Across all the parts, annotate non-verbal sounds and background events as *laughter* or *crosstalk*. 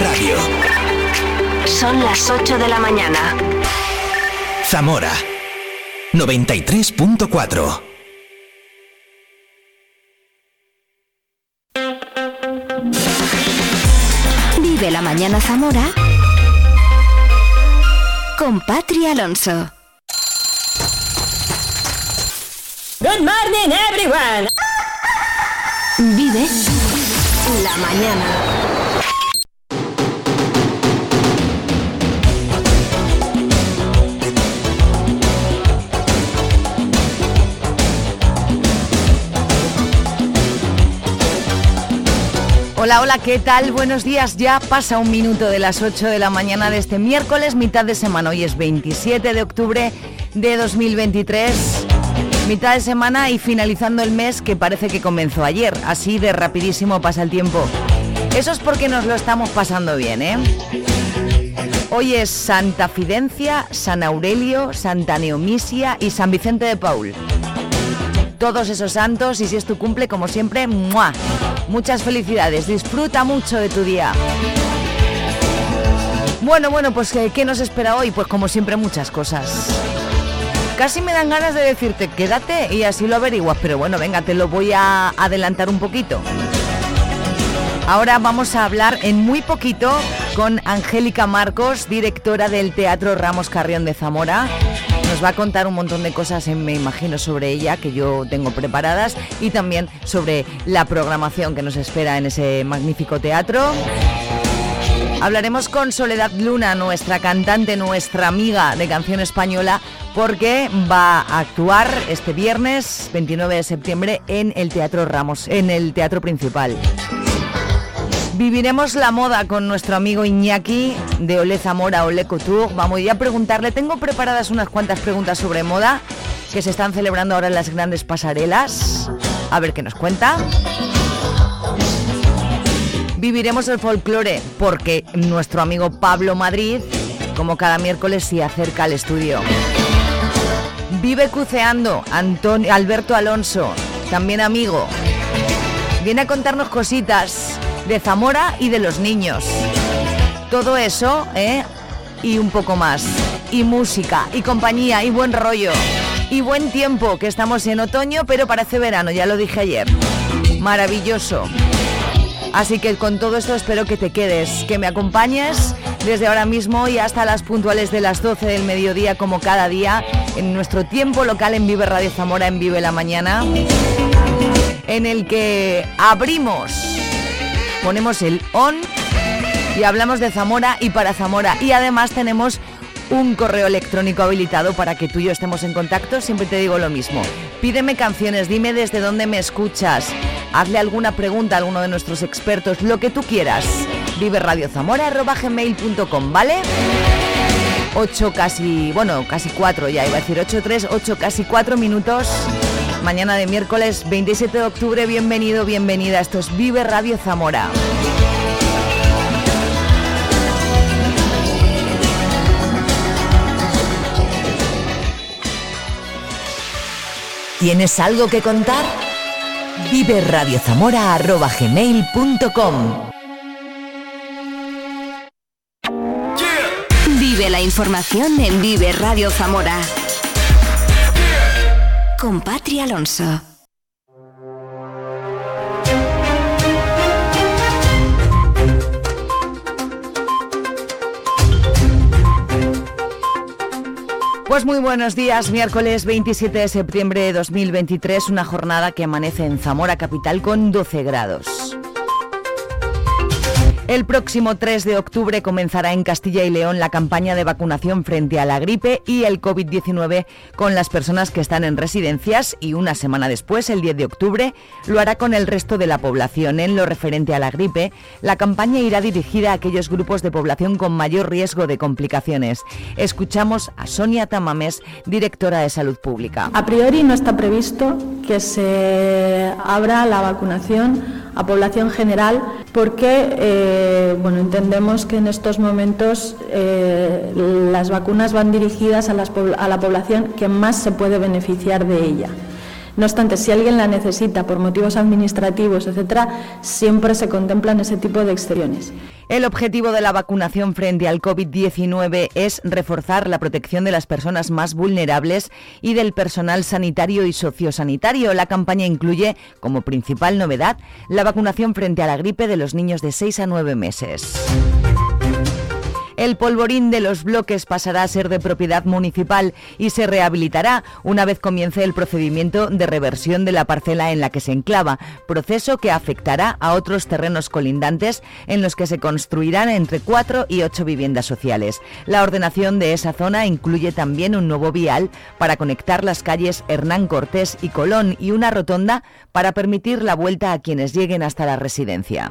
Radio. Son las 8 de la mañana. Zamora 93.4. Vive la mañana Zamora con Patri Alonso. Good morning everyone. Vive la mañana. Hola, hola, ¿qué tal? Buenos días. Ya pasa un minuto de las 8 de la mañana de este miércoles, mitad de semana. Hoy es 27 de octubre de 2023. Mitad de semana y finalizando el mes que parece que comenzó ayer. Así de rapidísimo pasa el tiempo. Eso es porque nos lo estamos pasando bien, ¿eh? Hoy es Santa Fidencia, San Aurelio, Santa Neomisia y San Vicente de Paul todos esos santos y si es tu cumple, como siempre, muchas felicidades, disfruta mucho de tu día. Bueno, bueno, pues eh, ¿qué nos espera hoy? Pues como siempre muchas cosas. Casi me dan ganas de decirte, quédate y así lo averiguas, pero bueno, venga, te lo voy a adelantar un poquito. Ahora vamos a hablar en muy poquito con Angélica Marcos, directora del Teatro Ramos Carrión de Zamora nos va a contar un montón de cosas, eh, me imagino, sobre ella que yo tengo preparadas y también sobre la programación que nos espera en ese magnífico teatro. Hablaremos con Soledad Luna, nuestra cantante, nuestra amiga de canción española, porque va a actuar este viernes 29 de septiembre en el Teatro Ramos, en el Teatro Principal. Viviremos la moda con nuestro amigo Iñaki de Ole Zamora, Ole Couture. Vamos a preguntarle, tengo preparadas unas cuantas preguntas sobre moda que se están celebrando ahora en las grandes pasarelas. A ver qué nos cuenta. Viviremos el folclore porque nuestro amigo Pablo Madrid, como cada miércoles, se acerca al estudio. Vive cuceando Antonio, Alberto Alonso, también amigo. Viene a contarnos cositas de Zamora y de los niños. Todo eso, ¿eh? Y un poco más. Y música, y compañía, y buen rollo. Y buen tiempo, que estamos en otoño, pero parece verano, ya lo dije ayer. Maravilloso. Así que con todo esto espero que te quedes, que me acompañes desde ahora mismo y hasta las puntuales de las 12 del mediodía, como cada día, en nuestro tiempo local en Vive Radio Zamora, en Vive la Mañana, en el que abrimos ponemos el on y hablamos de Zamora y para Zamora. Y además tenemos un correo electrónico habilitado para que tú y yo estemos en contacto. Siempre te digo lo mismo. Pídeme canciones, dime desde dónde me escuchas. Hazle alguna pregunta a alguno de nuestros expertos, lo que tú quieras. Vive radiozamora.gmail.com, ¿vale? 8 casi, bueno, casi 4 ya, iba a decir 8, 3, 8, casi 4 minutos mañana de miércoles 27 de octubre. Bienvenido, bienvenida. Esto es Vive Radio Zamora. ¿Tienes algo que contar? Vive Radio Zamora gmail.com Vive la información en Vive Radio Zamora con Patria Alonso. Pues muy buenos días, miércoles 27 de septiembre de 2023, una jornada que amanece en Zamora Capital con 12 grados. El próximo 3 de octubre comenzará en Castilla y León la campaña de vacunación frente a la gripe y el COVID-19 con las personas que están en residencias y una semana después, el 10 de octubre, lo hará con el resto de la población. En lo referente a la gripe, la campaña irá dirigida a aquellos grupos de población con mayor riesgo de complicaciones. Escuchamos a Sonia Tamames, directora de Salud Pública. A priori no está previsto que se abra la vacunación a población general porque eh, bueno, entendemos que en estos momentos eh, las vacunas van dirigidas a, a la población que más se puede beneficiar de ella. No obstante, si alguien la necesita por motivos administrativos, etcétera, siempre se contemplan ese tipo de excepciones. El objetivo de la vacunación frente al COVID-19 es reforzar la protección de las personas más vulnerables y del personal sanitario y sociosanitario. La campaña incluye, como principal novedad, la vacunación frente a la gripe de los niños de 6 a 9 meses. El polvorín de los bloques pasará a ser de propiedad municipal y se rehabilitará una vez comience el procedimiento de reversión de la parcela en la que se enclava, proceso que afectará a otros terrenos colindantes en los que se construirán entre cuatro y ocho viviendas sociales. La ordenación de esa zona incluye también un nuevo vial para conectar las calles Hernán Cortés y Colón y una rotonda para permitir la vuelta a quienes lleguen hasta la residencia.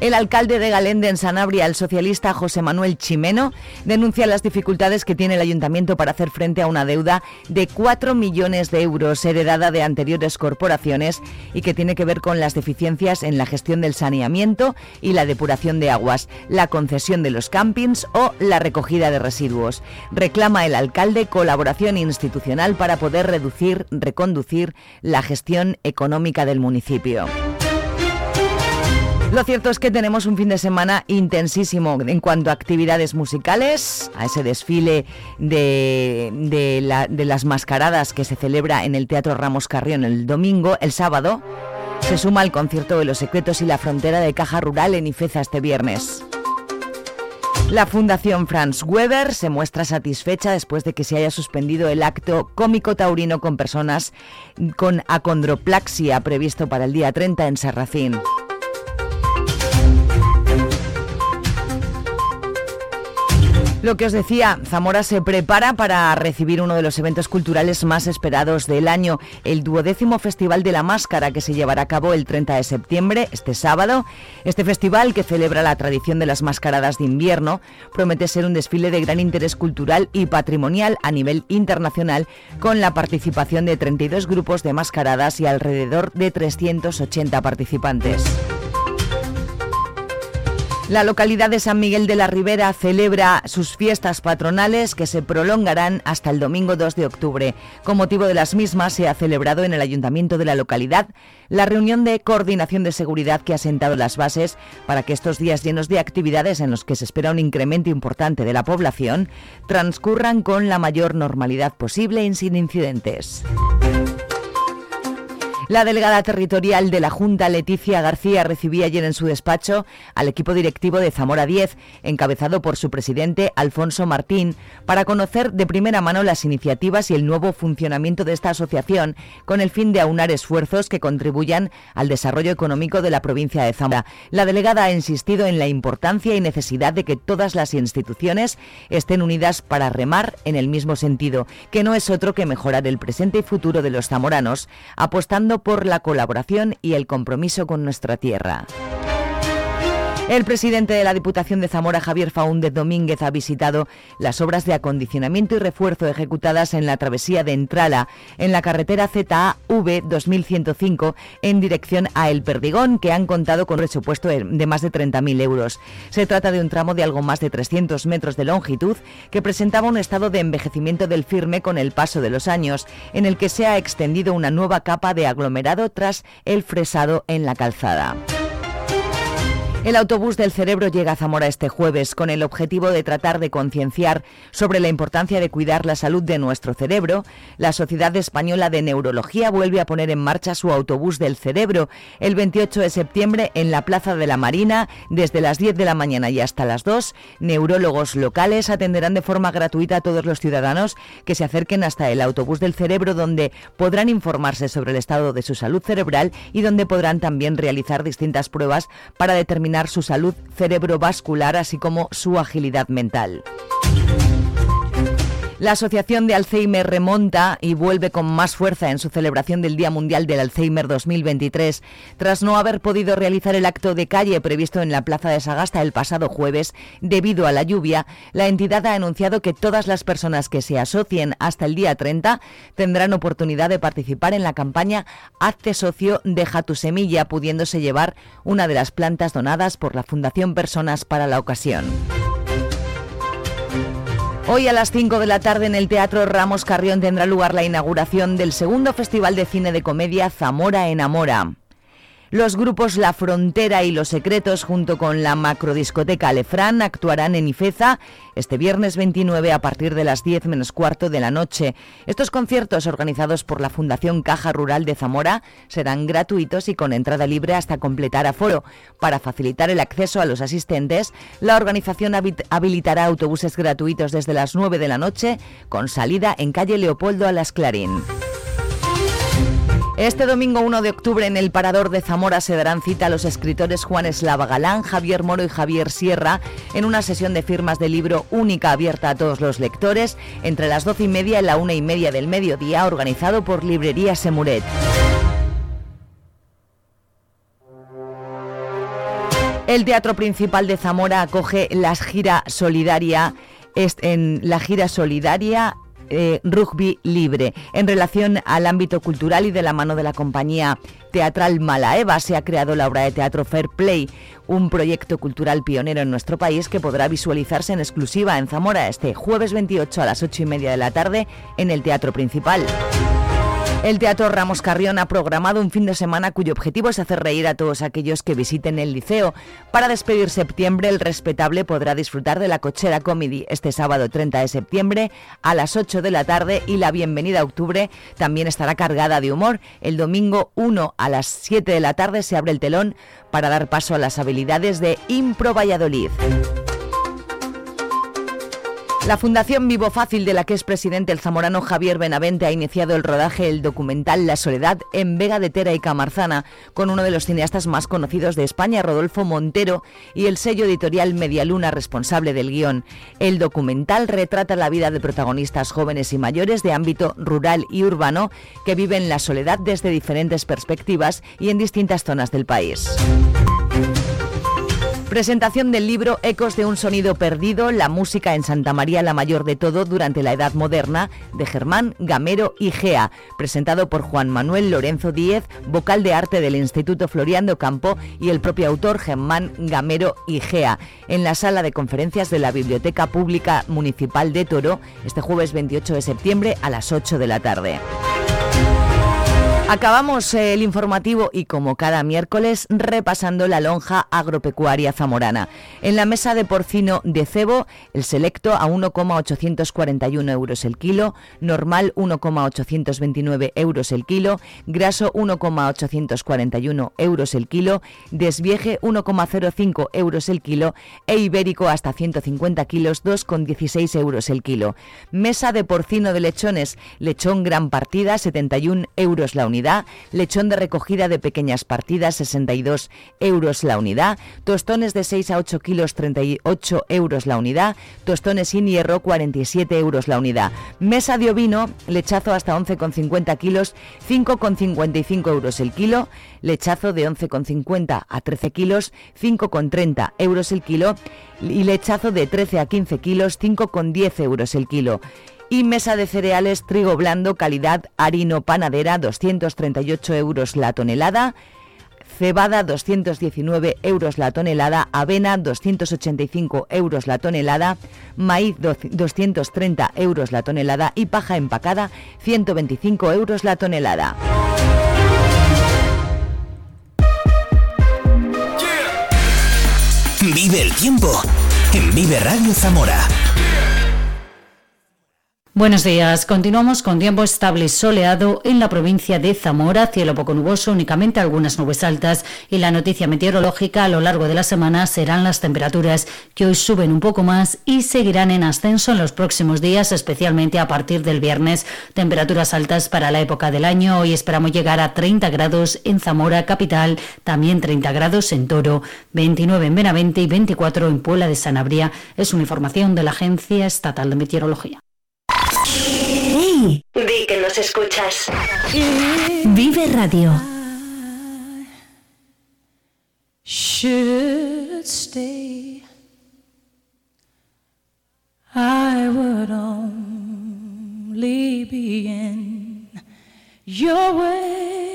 El alcalde de Galende en Sanabria, el socialista José Manuel Chimeno, denuncia las dificultades que tiene el ayuntamiento para hacer frente a una deuda de 4 millones de euros heredada de anteriores corporaciones y que tiene que ver con las deficiencias en la gestión del saneamiento y la depuración de aguas, la concesión de los campings o la recogida de residuos. Reclama el alcalde colaboración institucional para poder reducir, reconducir la gestión económica del municipio. Lo cierto es que tenemos un fin de semana intensísimo en cuanto a actividades musicales, a ese desfile de, las mascaradas que se celebra en el Teatro Ramos Carrión el domingo, el sábado. Se suma el concierto de los secretos y la frontera de Caja Rural en Ifeza este viernes. La Fundación Franz Weber se muestra satisfecha después de que se haya suspendido el acto cómico taurino con personas con acondroplaxia previsto para el día 30 en Serracín. Lo que os decía, Zamora se prepara para recibir uno de los eventos culturales más esperados del año, el duodécimo Festival de la Máscara, que se llevará a cabo el 30 de septiembre, este sábado. Este festival, que celebra la tradición de las mascaradas de invierno, promete ser un desfile de gran interés cultural y patrimonial a nivel internacional, con la participación de 32 grupos de mascaradas y alrededor de 380 participantes. La localidad de San Miguel de la Ribera celebra sus fiestas patronales que se prolongarán hasta el domingo 2 de octubre. Con motivo de las mismas se ha celebrado en el ayuntamiento de la localidad la reunión de coordinación de seguridad que ha sentado las bases para que estos días llenos de actividades en los que se espera un incremento importante de la población transcurran con la mayor normalidad posible y sin incidentes. La delegada territorial de la Junta, Leticia García, recibía ayer en su despacho al equipo directivo de Zamora 10, encabezado por su presidente Alfonso Martín, para conocer de primera mano las iniciativas y el nuevo funcionamiento de esta asociación, con el fin de aunar esfuerzos que contribuyan al desarrollo económico de la provincia de Zamora. La delegada ha insistido en la importancia y necesidad de que todas las instituciones estén unidas para remar en el mismo sentido, que no es otro que mejorar el presente y futuro de los zamoranos, apostando por la colaboración y el compromiso con nuestra tierra. El presidente de la Diputación de Zamora, Javier Faúndez Domínguez, ha visitado las obras de acondicionamiento y refuerzo ejecutadas en la travesía de Entrala, en la carretera ZAV 2105, en dirección a El Perdigón, que han contado con un presupuesto de más de 30.000 euros. Se trata de un tramo de algo más de 300 metros de longitud que presentaba un estado de envejecimiento del firme con el paso de los años, en el que se ha extendido una nueva capa de aglomerado tras el fresado en la calzada. El autobús del cerebro llega a Zamora este jueves con el objetivo de tratar de concienciar sobre la importancia de cuidar la salud de nuestro cerebro. La Sociedad Española de Neurología vuelve a poner en marcha su autobús del cerebro el 28 de septiembre en la Plaza de la Marina desde las 10 de la mañana y hasta las 2. Neurólogos locales atenderán de forma gratuita a todos los ciudadanos que se acerquen hasta el autobús del cerebro donde podrán informarse sobre el estado de su salud cerebral y donde podrán también realizar distintas pruebas para determinar su salud cerebrovascular, así como su agilidad mental. La Asociación de Alzheimer remonta y vuelve con más fuerza en su celebración del Día Mundial del Alzheimer 2023. Tras no haber podido realizar el acto de calle previsto en la Plaza de Sagasta el pasado jueves debido a la lluvia, la entidad ha anunciado que todas las personas que se asocien hasta el día 30 tendrán oportunidad de participar en la campaña Hazte socio, deja tu semilla, pudiéndose llevar una de las plantas donadas por la Fundación Personas para la ocasión. Hoy a las 5 de la tarde en el Teatro Ramos Carrión tendrá lugar la inauguración del segundo Festival de Cine de Comedia Zamora Enamora. Los grupos La Frontera y Los Secretos junto con la macrodiscoteca Lefran actuarán en Ifeza este viernes 29 a partir de las 10 menos cuarto de la noche. Estos conciertos organizados por la Fundación Caja Rural de Zamora serán gratuitos y con entrada libre hasta completar aforo. Para facilitar el acceso a los asistentes, la organización habilitará autobuses gratuitos desde las 9 de la noche con salida en calle Leopoldo a las Clarín. Este domingo 1 de octubre en el Parador de Zamora se darán cita a los escritores Juan Eslava Galán, Javier Moro y Javier Sierra en una sesión de firmas de libro única abierta a todos los lectores entre las 12 y media y la una y media del mediodía organizado por Librería Semuret. El Teatro Principal de Zamora acoge la gira solidaria en la gira solidaria eh, rugby libre. En relación al ámbito cultural y de la mano de la compañía teatral Malaeva se ha creado la obra de teatro Fair Play, un proyecto cultural pionero en nuestro país que podrá visualizarse en exclusiva en Zamora este jueves 28 a las 8 y media de la tarde en el Teatro Principal. El Teatro Ramos Carrión ha programado un fin de semana cuyo objetivo es hacer reír a todos aquellos que visiten el liceo. Para despedir septiembre, el respetable podrá disfrutar de la Cochera Comedy este sábado 30 de septiembre a las 8 de la tarde y la Bienvenida a Octubre también estará cargada de humor. El domingo 1 a las 7 de la tarde se abre el telón para dar paso a las habilidades de Impro Valladolid. La Fundación Vivo Fácil, de la que es presidente el zamorano Javier Benavente, ha iniciado el rodaje del documental La Soledad en Vega de Tera y Camarzana, con uno de los cineastas más conocidos de España, Rodolfo Montero, y el sello editorial Medialuna, responsable del guion. El documental retrata la vida de protagonistas jóvenes y mayores de ámbito rural y urbano que viven la soledad desde diferentes perspectivas y en distintas zonas del país. Presentación del libro Ecos de un sonido perdido, la música en Santa María la Mayor de todo durante la Edad Moderna, de Germán Gamero y Gea, presentado por Juan Manuel Lorenzo Díez, vocal de arte del Instituto Floriando Campo y el propio autor Germán Gamero y Gea, en la sala de conferencias de la Biblioteca Pública Municipal de Toro, este jueves 28 de septiembre a las 8 de la tarde. Acabamos eh, el informativo y como cada miércoles repasando la lonja agropecuaria zamorana. En la mesa de porcino de cebo, el selecto a 1,841 euros el kilo, normal 1,829 euros el kilo, graso 1,841 euros el kilo, desvieje 1,05 euros el kilo e ibérico hasta 150 kilos 2,16 euros el kilo. Mesa de porcino de lechones, lechón gran partida 71 euros la unidad lechón de recogida de pequeñas partidas 62 euros la unidad, tostones de 6 a 8 kilos 38 euros la unidad, tostones sin hierro 47 euros la unidad, mesa de ovino, lechazo hasta 11,50 kilos 5,55 euros el kilo, lechazo de 11,50 a 13 kilos 5,30 euros el kilo y lechazo de 13 a 15 kilos 5,10 euros el kilo y mesa de cereales trigo blando calidad harino panadera 238 euros la tonelada, cebada 219 euros la tonelada, avena 285 euros la tonelada, maíz 230 euros la tonelada y paja empacada 125 euros la tonelada. Vive el tiempo en Vive Radio Zamora. Buenos días. Continuamos con tiempo estable y soleado en la provincia de Zamora, cielo poco nuboso, únicamente algunas nubes altas y la noticia meteorológica a lo largo de la semana serán las temperaturas que hoy suben un poco más y seguirán en ascenso en los próximos días, especialmente a partir del viernes. Temperaturas altas para la época del año. Hoy esperamos llegar a 30 grados en Zamora capital, también 30 grados en Toro, 29 en Benavente y 24 en Puebla de Sanabria. Es una información de la Agencia Estatal de Meteorología. Di que nos escuchas. Vive Radio. Should stay. I would only be in your way.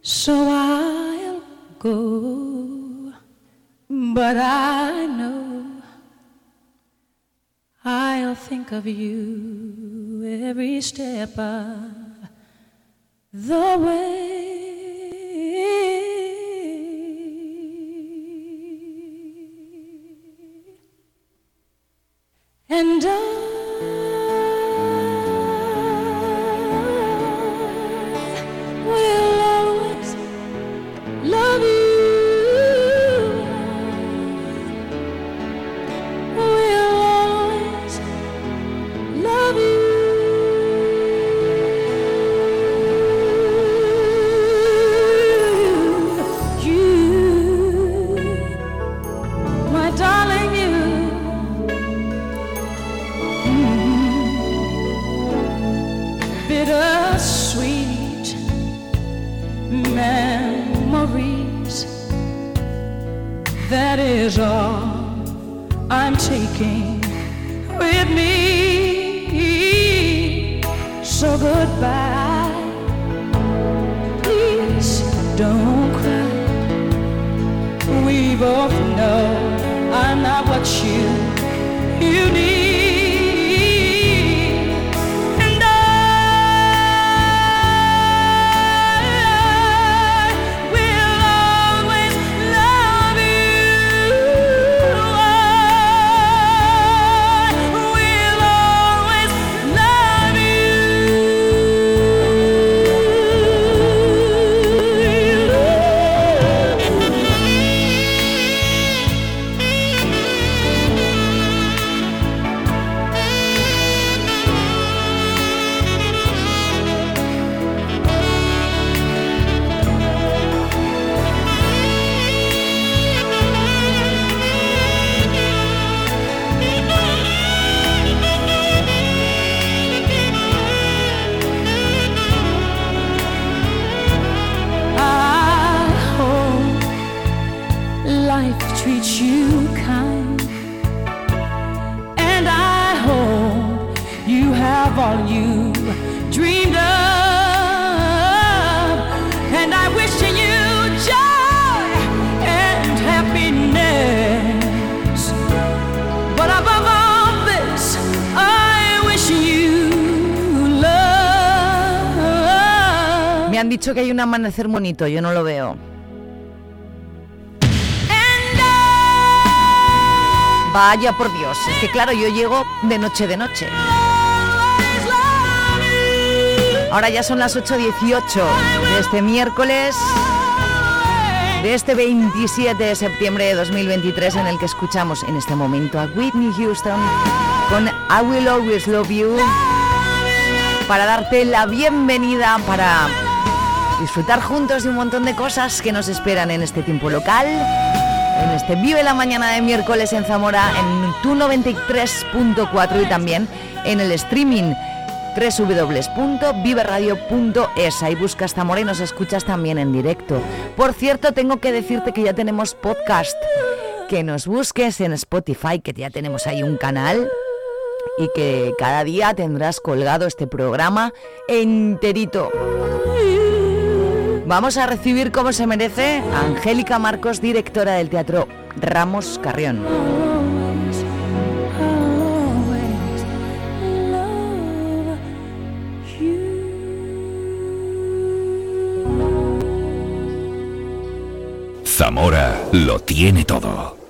So I'll go. But I know I'll think of you every step of the way. Dicho que hay un amanecer bonito, yo no lo veo. Vaya por Dios, es que claro, yo llego de noche de noche. Ahora ya son las 8.18 de este miércoles, de este 27 de septiembre de 2023, en el que escuchamos en este momento a Whitney Houston con I Will Always Love You, para darte la bienvenida, para disfrutar juntos de un montón de cosas que nos esperan en este tiempo local, en este Vive la Mañana de miércoles en Zamora, en tu 93.4 y también en el streaming www.viveradio.es. Ahí buscas Zamora y nos escuchas también en directo. Por cierto, tengo que decirte que ya tenemos podcast. Que nos busques en Spotify, que ya tenemos ahí un canal y que cada día tendrás colgado este programa enterito. Vamos a recibir como se merece a Angélica Marcos, directora del Teatro Ramos Carrión. Zamora lo tiene todo.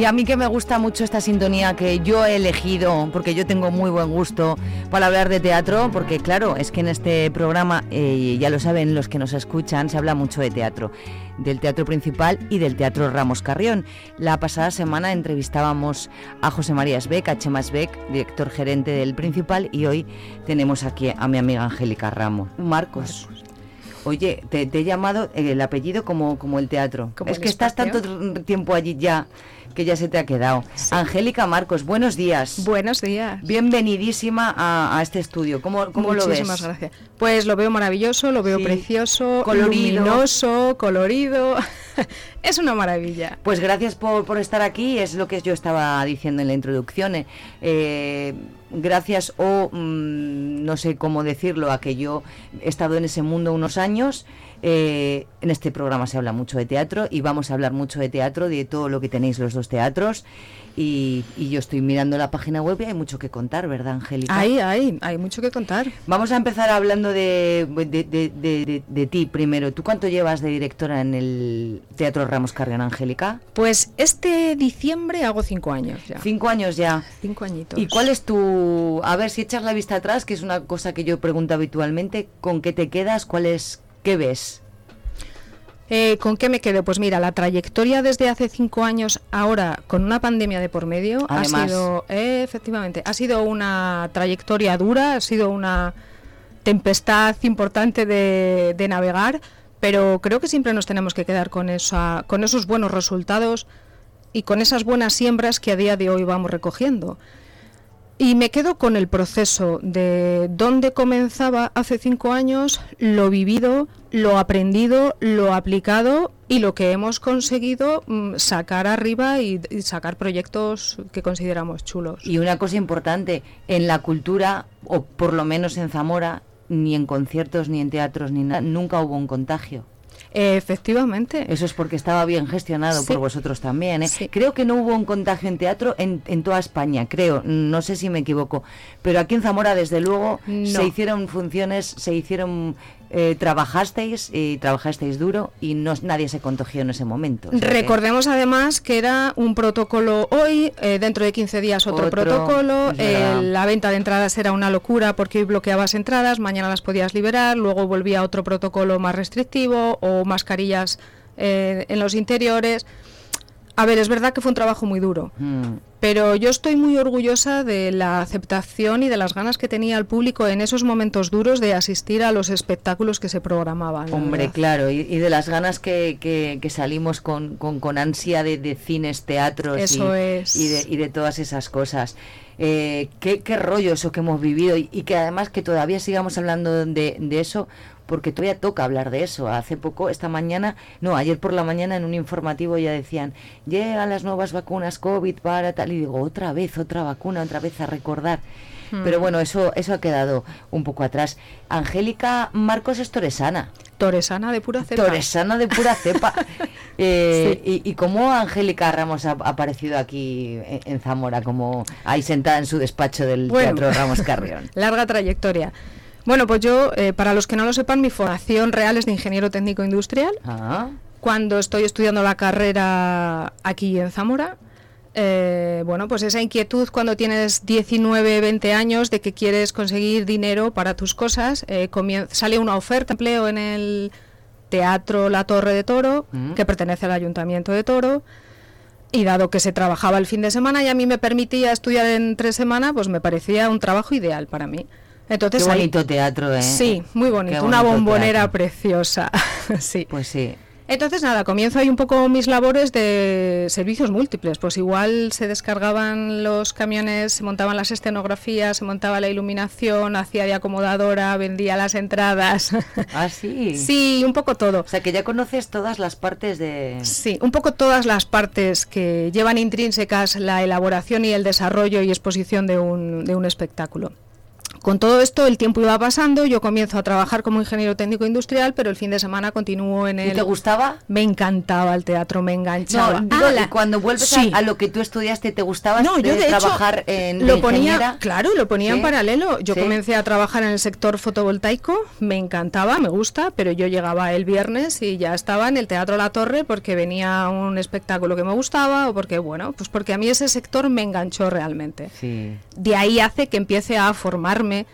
Y a mí que me gusta mucho esta sintonía que yo he elegido, porque yo tengo muy buen gusto para hablar de teatro, porque claro, es que en este programa, eh, ya lo saben los que nos escuchan, se habla mucho de teatro, del teatro principal y del teatro Ramos Carrión. La pasada semana entrevistábamos a José María Esbeck, a Chema Esbeck, director gerente del principal, y hoy tenemos aquí a mi amiga Angélica Ramos. Marcos. Oye, te, te he llamado eh, el apellido como, como el teatro. Como es el que estás tanto tiempo allí ya que ya se te ha quedado. Angélica Marcos, buenos días. Buenos días. Bienvenidísima a, a este estudio. ¿Cómo, cómo lo ves? Muchísimas gracias. Pues lo veo maravilloso, lo veo Sí. precioso, Colorido. luminoso, colorido. *laughs* es una maravilla. Pues gracias por, por estar aquí, es lo que yo estaba diciendo en la introducción. eh, eh, gracias o mm, no sé cómo decirlo, a que yo he estado en ese mundo unos años. Eh, en este programa se habla mucho de teatro y vamos a hablar mucho de teatro, de todo lo que tenéis los dos teatros. Y, y yo estoy mirando la página web y hay mucho que contar, ¿verdad, Angélica? Hay, hay, hay mucho que contar. Vamos a empezar hablando de, de, de- de- ti primero. ¿Tú cuánto llevas de directora en el Teatro Ramos Carrión, Angélica? Pues este diciembre hago cinco años ya. Cinco años ya. Cinco añitos. ¿Y cuál es tu... A ver, si echas la vista atrás, que es una cosa que yo pregunto habitualmente, ¿con qué te quedas? ¿Cuál es... ¿Qué ves? Eh, ¿Con qué me quedo? Pues mira, la trayectoria desde hace cinco años, ahora con una pandemia de por medio, Además. ha sido, eh, efectivamente, ha sido una trayectoria dura, ha sido una tempestad importante de, de navegar, pero creo que siempre nos tenemos que quedar con, esa, con esos buenos resultados y con esas buenas siembras que a día de hoy vamos recogiendo. Y me quedo con el proceso de dónde comenzaba hace cinco años, lo vivido, lo aprendido, lo aplicado y lo que hemos conseguido mm, sacar arriba y, sacar proyectos que consideramos chulos. Y una cosa importante, en la cultura, o por lo menos en Zamora, ni en conciertos, ni en teatros, ni nada, nunca hubo un contagio. Eh, efectivamente. Eso es porque estaba bien gestionado Sí. por vosotros también. ¿eh? Sí. Creo que no hubo un contagio en teatro en, en toda España, creo. No sé si me equivoco. Pero aquí en Zamora, desde luego, No. se hicieron funciones, se hicieron... eh, trabajasteis y trabajasteis duro y no, nadie se contagió en ese momento. O sea que- Recordemos además que era un protocolo hoy, eh, dentro de 15 días otro, Otro, protocolo, eh, la venta de entradas era una locura porque hoy bloqueabas entradas, mañana las podías liberar, luego volvía otro protocolo más restrictivo o mascarillas eh, en los interiores. A ver, es verdad que fue un trabajo muy duro, Mm. pero yo estoy muy orgullosa de la aceptación y de las ganas que tenía el público en esos momentos duros de asistir a los espectáculos que se programaban. Hombre, claro, y, y de las ganas que, que- que salimos con, con- con ansia de, de cines, teatros y- Eso es. y, de, y de todas esas cosas. Eh, qué, qué rollo eso que hemos vivido y, y que además que todavía sigamos hablando de, de eso, porque todavía toca hablar de eso. Hace poco, esta mañana, no, ayer por la mañana en un informativo ya decían, llegan las nuevas vacunas COVID para tal, y digo, otra vez, otra vacuna, otra vez a recordar. Hmm. Pero bueno, eso, eso ha quedado un poco atrás. Angélica Marcos es toresana. Toresana de pura cepa. Toresana de pura cepa. *laughs* Eh, y, y cómo Angélica Ramos ha, ha aparecido aquí en, en Zamora, como ahí sentada en su despacho del Bueno. Teatro Ramos *laughs* Carrión? Larga trayectoria. Bueno, pues yo, eh, para los que no lo sepan, mi formación real es de ingeniero técnico industrial. Ah, Cuando estoy estudiando la carrera aquí en Zamora, eh, bueno, pues esa inquietud cuando tienes 19, 20 años de que quieres conseguir dinero para tus cosas, eh, sale una oferta de empleo en el Teatro La Torre de Toro, Mm. que pertenece al Ayuntamiento de Toro. Y dado que se trabajaba el fin de semana y a mí me permitía estudiar en tres semanas, pues me parecía un trabajo ideal para mí. Entonces qué ahí- bonito teatro, ¿eh? Sí, muy bonito, una bombonera teatro. preciosa. *laughs* sí. Pues sí. Entonces nada, comienzo ahí un poco mis labores de servicios múltiples. Pues igual se descargaban los camiones, se montaban las escenografías, se montaba la iluminación, hacía de acomodadora, vendía las entradas. *laughs* Ah, sí. sí, un poco todo. O sea, que ya conoces todas las partes de... Sí, un poco todas las partes que llevan intrínsecas la elaboración y el desarrollo y exposición de un, de un espectáculo. Con todo esto el tiempo iba pasando, yo comienzo a trabajar como ingeniero técnico industrial, pero el fin de semana continúo en el... ¿Y te gustaba? Me encantaba el teatro, me enganchaba. No, digo, Ah, la- cuando vuelves Sí. a, a lo que tú estudiaste, ¿te gustaba No, yo de hecho trabajar en lo ponía, ingeniera? claro, lo ponía en paralelo. Yo ¿Sí? comencé a trabajar en el sector fotovoltaico, me encantaba, me gusta, pero yo llegaba el viernes y ya estaba en el Teatro La Torre porque venía un espectáculo que me gustaba o porque, bueno, pues porque a mí ese sector me enganchó realmente. Sí. De ahí hace que empiece a formarme,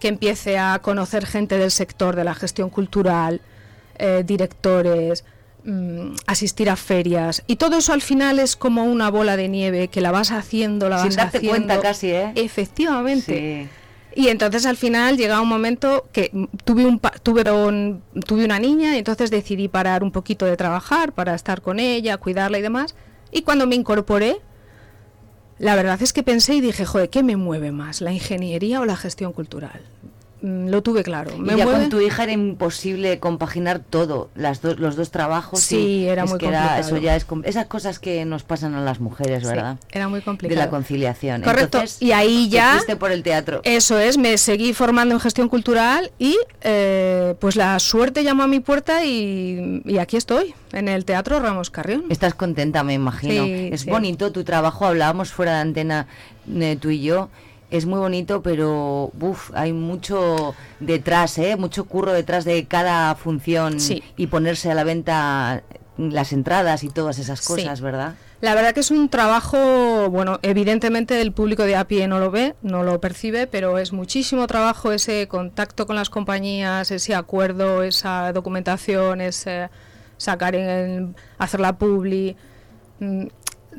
que empiece a conocer gente del sector de la gestión cultural, eh, directores, mm, asistir a ferias. Y todo eso al final es como una bola de nieve que la vas haciendo, la Sin vas darte haciendo. cuenta casi, ¿eh? Efectivamente. Y entonces al final llega un momento que tuve un tuve un- tuve una niña y entonces decidí parar un poquito de trabajar para estar con ella, cuidarla y demás. Y cuando me incorporé, la verdad es que pensé y dije, joder, ¿qué me mueve más, la ingeniería o la gestión cultural? Mm, Lo tuve claro. Y ya mueve- con tu hija era imposible compaginar todo, las dos, los dos trabajos. Sí, y era muy era- complicado. eso ya es esas cosas que nos pasan a las mujeres, Sí, ¿verdad? era muy De complicado. la conciliación. Correcto. Entonces, y ahí ya fuiste por el teatro. Eso es, me seguí formando en gestión cultural y eh, pues la suerte llamó a mi puerta y, y aquí estoy, en el Teatro Ramos Carrión. Estás contenta, me imagino. Sí, es sí. bonito tu trabajo, hablábamos fuera de antena eh, tú y yo. Es muy bonito, pero hay mucho detrás, ¿eh? mucho curro detrás de cada función Sí. y ponerse a la venta las entradas y todas esas Sí. cosas, ¿verdad? La verdad que es un trabajo, bueno, evidentemente el público de a pie no lo ve, no lo percibe, pero es muchísimo trabajo ese contacto con las compañías, ese acuerdo, esa documentación, ese sacar en, hacer la publi.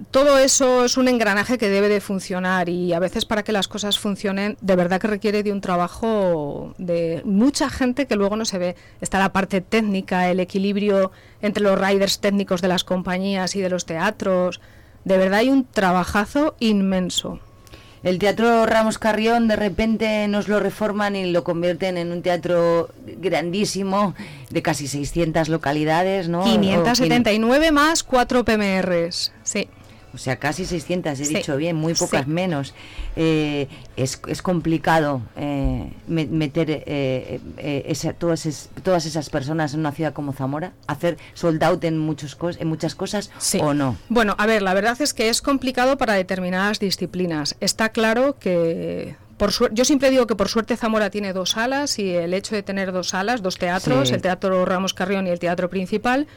Todo eso es un engranaje que debe de funcionar y a veces para que las cosas funcionen de verdad que requiere de un trabajo de mucha gente que luego no se ve. Está la parte técnica, el equilibrio entre los riders técnicos de las compañías y de los teatros. De verdad hay un trabajazo inmenso. El Teatro Ramos Carrión de repente nos lo reforman y lo convierten en un teatro grandísimo de casi 600 localidades, ¿no? O- 579 más 4 PMRs. Sí. O sea, casi 600, he Sí, dicho bien, muy pocas sí. menos. Eh, es, es complicado eh, me- meter eh, eh, esa- todas, es- todas esas personas en una ciudad como Zamora, hacer sold out en, muchos en muchas cosas Sí. o no. Bueno, a ver, la verdad es que es complicado para determinadas disciplinas. Está claro que, por yo siempre digo que por suerte Zamora tiene dos salas y el hecho de tener dos salas, dos teatros, Sí. el Teatro Ramos Carrión y el Teatro Principal,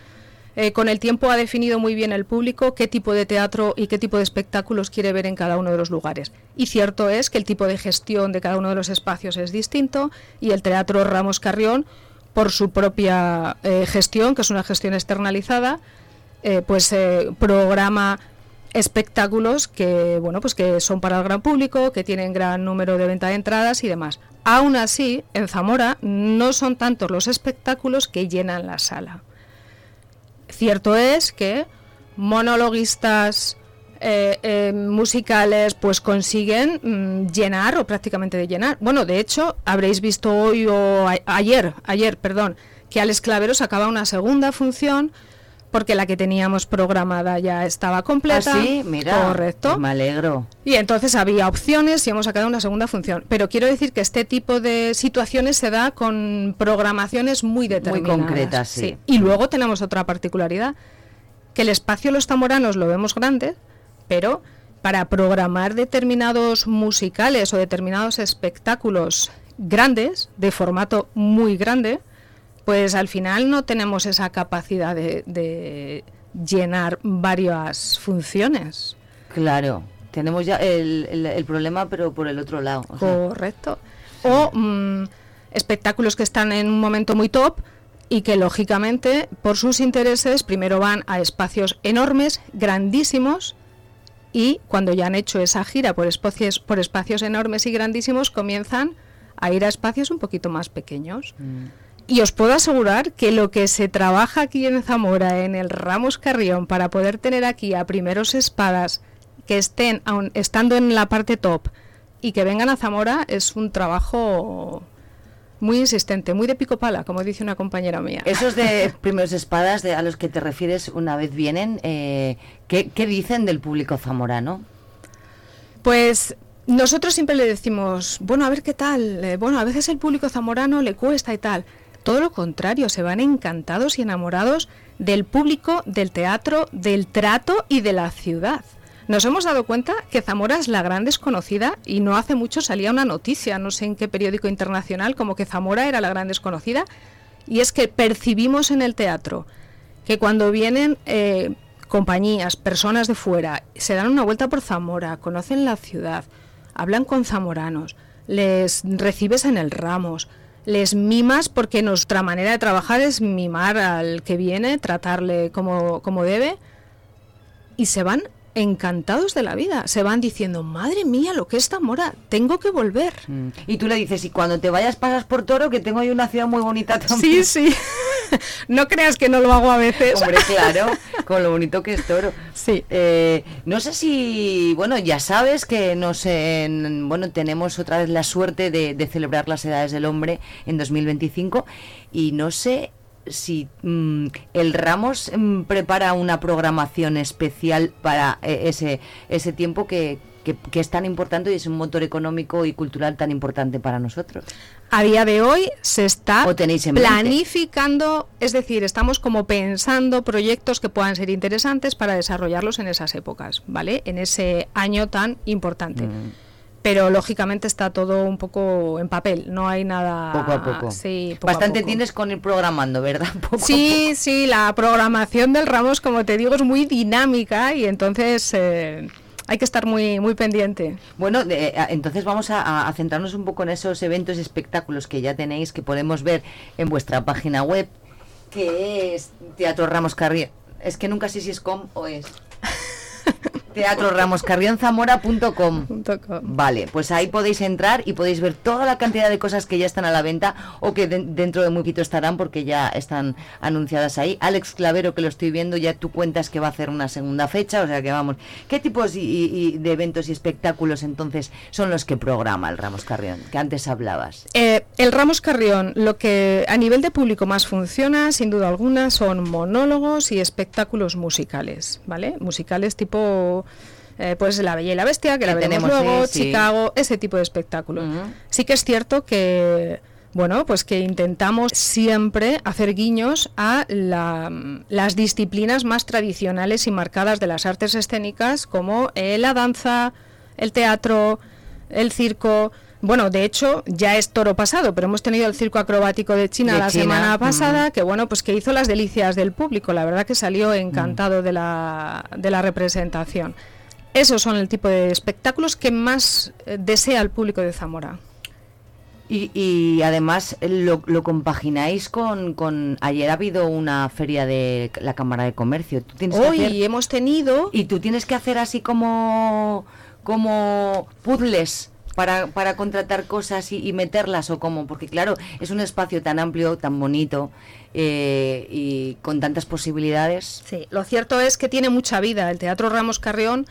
eh, con el tiempo ha definido muy bien el público qué tipo de teatro y qué tipo de espectáculos quiere ver en cada uno de los lugares. Y cierto es que el tipo de gestión de cada uno de los espacios es distinto y el Teatro Ramos Carrión, por su propia eh, gestión, que es una gestión externalizada, eh, pues programa espectáculos que bueno pues que son para el gran público que tienen gran número de venta de entradas y demás aún así en Zamora no son tantos los espectáculos que llenan la sala cierto es que monologuistas eh, eh, musicales pues consiguen mm, llenar o prácticamente de llenar. Bueno, de hecho, habréis visto hoy o a- ayer, ayer, perdón, que Alex Claveros acaba una segunda función porque la que teníamos programada ya estaba completa. Ah, sí, mira. Correcto. me alegro. Y entonces había opciones y hemos sacado una segunda función. Pero quiero decir que este tipo de situaciones se da con programaciones muy determinadas. concretas, sí. Y luego tenemos otra particularidad, que el espacio Los Tamoranos lo vemos grande, pero para programar determinados musicales o determinados espectáculos grandes, de formato muy grande, pues al final no tenemos esa capacidad de, de llenar varias funciones. Claro, tenemos ya el, el- el problema, pero por el otro lado. o sea, Correcto. O mm, espectáculos que están en un momento muy top y que lógicamente por sus intereses primero van a espacios enormes, grandísimos y cuando ya han hecho esa gira por espacios, por espacios enormes y grandísimos comienzan a ir a espacios un poquito más pequeños. Y os puedo asegurar que lo que se trabaja aquí en Zamora, en el Ramos Carrión, para poder tener aquí a primeros espadas que estén aun estando en la parte top y que vengan a Zamora, es un trabajo muy insistente, muy de pico pala, como dice una compañera mía. Esos de *laughs* primeros espadas de, a los que te refieres una vez vienen, eh, ¿qué, qué dicen del público zamorano? Pues nosotros siempre le decimos, bueno, a ver qué tal, eh, bueno, a veces el público zamorano le cuesta y tal. Todo lo contrario, se van encantados y enamorados del público, del teatro, del trato y de la ciudad. Nos hemos dado cuenta que Zamora es la gran desconocida y no hace mucho salía una noticia, no sé en qué periódico internacional, como que Zamora era la gran desconocida. Y es que percibimos en el teatro que cuando vienen eh, compañías, personas de fuera, se dan una vuelta por Zamora, conocen la ciudad, hablan con zamoranos, les recibes en el Ramos, les mimas porque nuestra manera de trabajar es mimar al que viene, tratarle como, como debe y se van encantados de la vida. Se van diciendo, madre mía, lo que es Zamora, tengo que volver. Mm. Y tú le dices, y cuando te vayas pasas por Toro, que tengo ahí una ciudad muy bonita también. Sí, sí. *laughs* *laughs* no creas que no lo hago a veces. Hombre, *laughs* claro, con lo bonito que es Toro. Sí. Eh, no sé si, bueno, ya sabes que nos, bueno, tenemos otra vez la suerte de, de celebrar las edades del hombre en 2025 y no sé si mm, el Ramos mm, prepara una programación especial para eh, ese, ese tiempo que, que, es tan importante y es un motor económico y cultural tan importante para nosotros. A día de hoy se está planificando, es decir, estamos como pensando proyectos que puedan ser interesantes para desarrollarlos en esas épocas, ¿vale? En ese año tan importante. Mm pero lógicamente está todo un poco en papel, no hay nada... Poco a poco. Sí, Bastante tienes con ir programando, ¿verdad? *laughs* sí, sí, la programación del Ramos, como te digo, es muy dinámica y entonces... Eh, hay que estar muy muy pendiente. Bueno, eh, entonces vamos a, centrarnos un poco en esos eventos y espectáculos que ya tenéis, que podemos ver en vuestra página web, que es Teatro Ramos Carrión. Es que nunca sé si es com o es. *laughs* Teatro ramoscarrionzamora.com. Vale, pues ahí podéis entrar y podéis ver toda la cantidad de cosas que ya están a la venta o que dentro de muy poquito estarán porque ya están anunciadas ahí. Alex Clavero, que lo estoy viendo, ya tú cuentas que va a hacer una segunda fecha, o sea que vamos. ¿Qué tipos de eventos y espectáculos entonces son los que programa el Ramos Carrión, que antes hablabas? Eh, el Ramos Carrión, lo que a nivel de público más funciona, sin duda alguna, son monólogos y espectáculos musicales, ¿vale? Musicales tipo eh, pues La Bella y la Bestia, que, la veremos luego, Chicago, ese tipo de espectáculos. Sí que es cierto que bueno, pues que intentamos siempre hacer guiños a las disciplinas más tradicionales y marcadas de las artes escénicas, como eh, la danza, el teatro, el circo. Bueno, de hecho, ya es toro pasado, pero hemos tenido el circo acrobático de China la semana pasada, que bueno, pues que hizo las delicias del público. La verdad que salió encantado de, la, de la representación. Esos son el tipo de espectáculos que más eh, desea el público de Zamora. Y, además eh, lo, compagináis con, Ayer ha habido una feria de la Cámara de Comercio. ¿Tú tienes Hoy hemos tenido... Y tú tienes que hacer así como, como puzzles para, para contratar cosas y, meterlas o cómo. Porque claro, es un espacio tan amplio, tan bonito eh, y con tantas posibilidades. Sí, lo cierto es que tiene mucha vida. El Teatro Ramos Carrión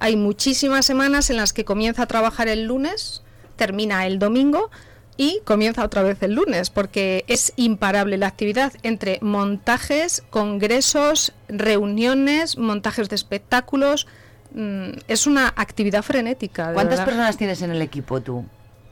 hay muchísimas semanas en las que comienza a trabajar el lunes, termina el domingo y comienza otra vez el lunes, porque es imparable la actividad entre montajes, congresos, reuniones, montajes de espectáculos. Mm, es una actividad frenética. ¿Cuántas personas tienes en el equipo tú?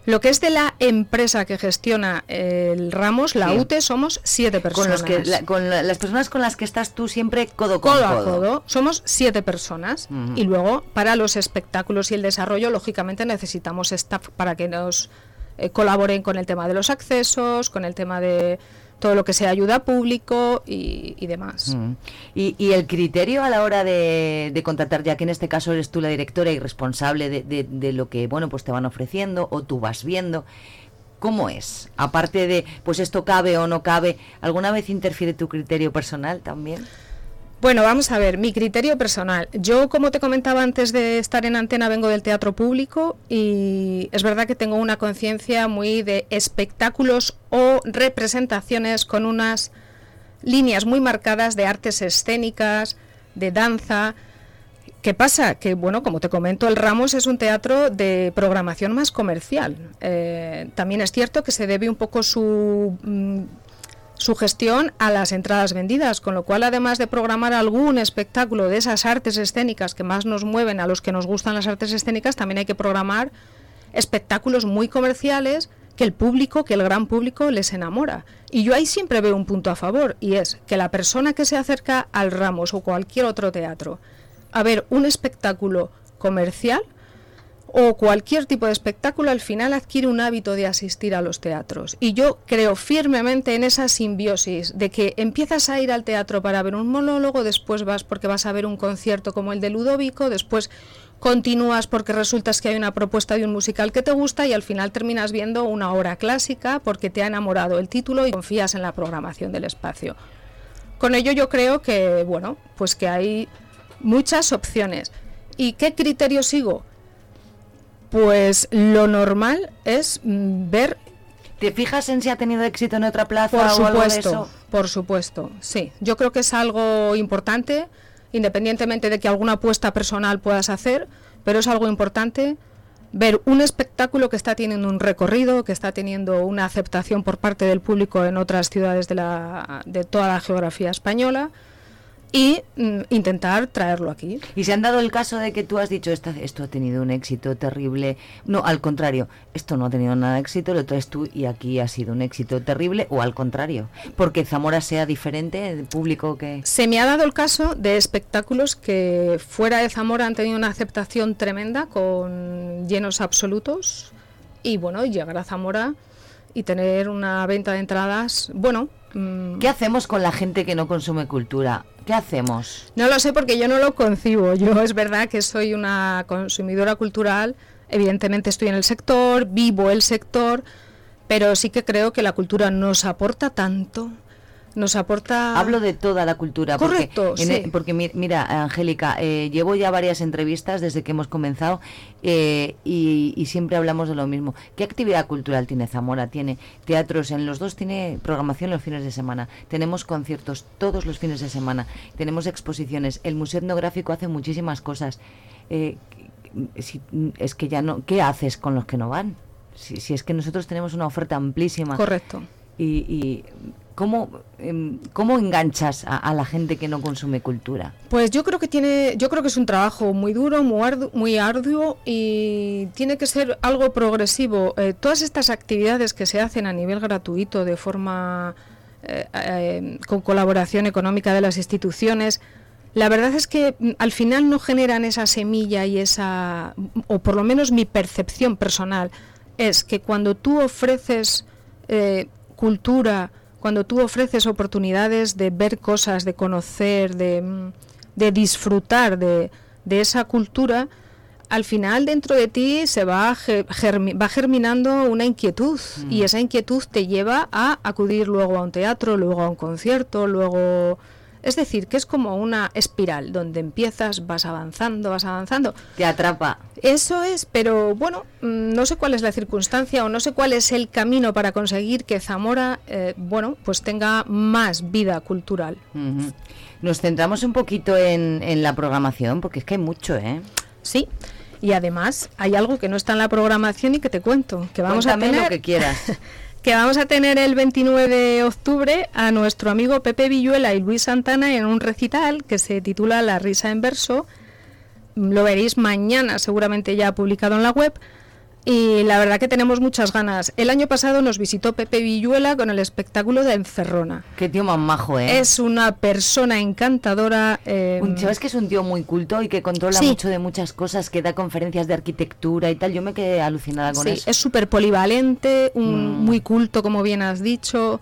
Lo que es de la empresa que gestiona el Ramos, la UTE, somos siete personas. Con, los que, con las personas con las que estás tú siempre codo con codo. a codo. Somos siete personas. Y luego, para los espectáculos y el desarrollo, lógicamente necesitamos staff para que nos eh, colaboren con el tema de los accesos, con el tema de todo lo que sea ayuda público y, demás. Mm. ¿Y, el criterio a la hora de, contratar, ya que en este caso eres tú la directora y responsable de, lo que bueno pues te van ofreciendo o tú vas viendo, ¿cómo es? Aparte de, pues esto cabe o no cabe, ¿alguna vez interfiere tu criterio personal también? Bueno, vamos a ver, mi criterio personal. Yo, como te comentaba antes de estar en antena, vengo del teatro público y es verdad que tengo una conciencia muy de espectáculos o representaciones con unas líneas muy marcadas de artes escénicas, de danza. ¿Qué pasa? Que, bueno, como te comento, el Ramos es un teatro de programación más comercial. Eh, también es cierto que se debe un poco su... Su gestión a las entradas vendidas, con lo cual además de programar algún espectáculo de esas artes escénicas que más nos mueven a los que nos gustan las artes escénicas, también hay que programar espectáculos muy comerciales que el público, que el gran público les enamora. Y yo ahí siempre veo un punto a favor, y es que la persona que se acerca al Ramos o cualquier otro teatro a ver un espectáculo comercial, o cualquier tipo de espectáculo al final adquiere un hábito de asistir a los teatros. Y yo creo firmemente en esa simbiosis de que empiezas a ir al teatro para ver un monólogo, después vas porque vas a ver un concierto como el de Ludovico, después continúas porque resultas que hay una propuesta de un musical que te gusta y al final terminas viendo una obra clásica porque te ha enamorado el título y confías en la programación del espacio. Con ello yo creo que, bueno, pues que hay muchas opciones. ¿Y qué criterio sigo? Pues lo normal es mm, ver. ¿Te fijas en si ha tenido éxito en otra plaza por o supuesto, algo de eso? Por supuesto, sí. Yo creo que es algo importante, independientemente de que alguna apuesta personal puedas hacer, pero es algo importante ver un espectáculo que está teniendo un recorrido, que está teniendo una aceptación por parte del público en otras ciudades de, la, de toda la geografía española y mm, intentar traerlo aquí. ¿Y se han dado el caso de que tú has dicho esto, esto ha tenido un éxito terrible? No, al contrario, esto no ha tenido nada de éxito, lo traes tú y aquí ha sido un éxito terrible, o al contrario, porque Zamora sea diferente, el público que... Se me ha dado el caso de espectáculos que fuera de Zamora han tenido una aceptación tremenda con llenos absolutos y bueno, llegar a Zamora y tener una venta de entradas, bueno, mm, ¿Qué hacemos con la gente que no consume cultura? ¿Qué hacemos? No lo sé porque yo no lo concibo. *laughs* Yo es verdad que soy una consumidora cultural, evidentemente estoy en el sector, vivo el sector, pero sí que creo que la cultura nos aporta tanto. Nos aporta. Hablo de toda la cultura. Correcto, porque, sí. porque mi- mira, Angélica, eh, llevo ya varias entrevistas desde que hemos comenzado eh, y, y siempre hablamos de lo mismo. ¿Qué actividad cultural tiene Zamora? Tiene teatros, en los dos tiene programación los fines de semana. Tenemos conciertos todos los fines de semana. Tenemos exposiciones. El Museo Etnográfico hace muchísimas cosas. Eh, si- es que ya no. ¿Qué haces con los que no van? Si, si es que nosotros tenemos una oferta amplísima. Correcto. Y, y ¿cómo, em, ¿cómo enganchas a, la gente que no consume cultura? Pues yo creo que tiene, yo creo que es un trabajo muy duro, muy arduo, y tiene que ser algo progresivo. Eh, todas estas actividades que se hacen a nivel gratuito, de forma eh, eh, con colaboración económica de las instituciones, la verdad es que mm, al final no generan esa semilla y esa, o por lo menos mi percepción personal es que cuando tú ofreces eh, cultura, cuando tú ofreces oportunidades de ver cosas, de conocer, de, mm, de disfrutar de, de esa cultura, al final dentro de ti se va, ge- germi- va germinando una inquietud. Y esa inquietud te lleva a acudir luego a un teatro, luego a un concierto, luego... Es decir, que es como una espiral donde empiezas, vas avanzando, vas avanzando. Te atrapa. Eso es, pero bueno, mm, no sé cuál es la circunstancia o no sé cuál es el camino para conseguir que Zamora, eh, bueno, pues tenga más vida cultural. Nos centramos un poquito en, en la programación, porque es que hay mucho, ¿eh? Sí. Y además hay algo que no está en la programación y que te cuento, que vamos Cuéntame a tener lo que quieras. *laughs* que vamos a tener el 29 de octubre a nuestro amigo Pepe Villuela y Luis Santana en un recital que se titula La risa en verso. Lo veréis mañana, seguramente ya publicado en la web. Y la verdad que tenemos muchas ganas. El año pasado nos visitó Pepe Villuela con el espectáculo de Encerrona. Qué tío más majo, ¿eh? Es una persona encantadora. eh, Un- ¿Sabes que es un tío muy culto y que controla Sí. mucho de muchas cosas, que da conferencias de arquitectura y tal? Yo me quedé alucinada con Sí, eso. es súper polivalente, un- Mm. muy culto, como bien has dicho.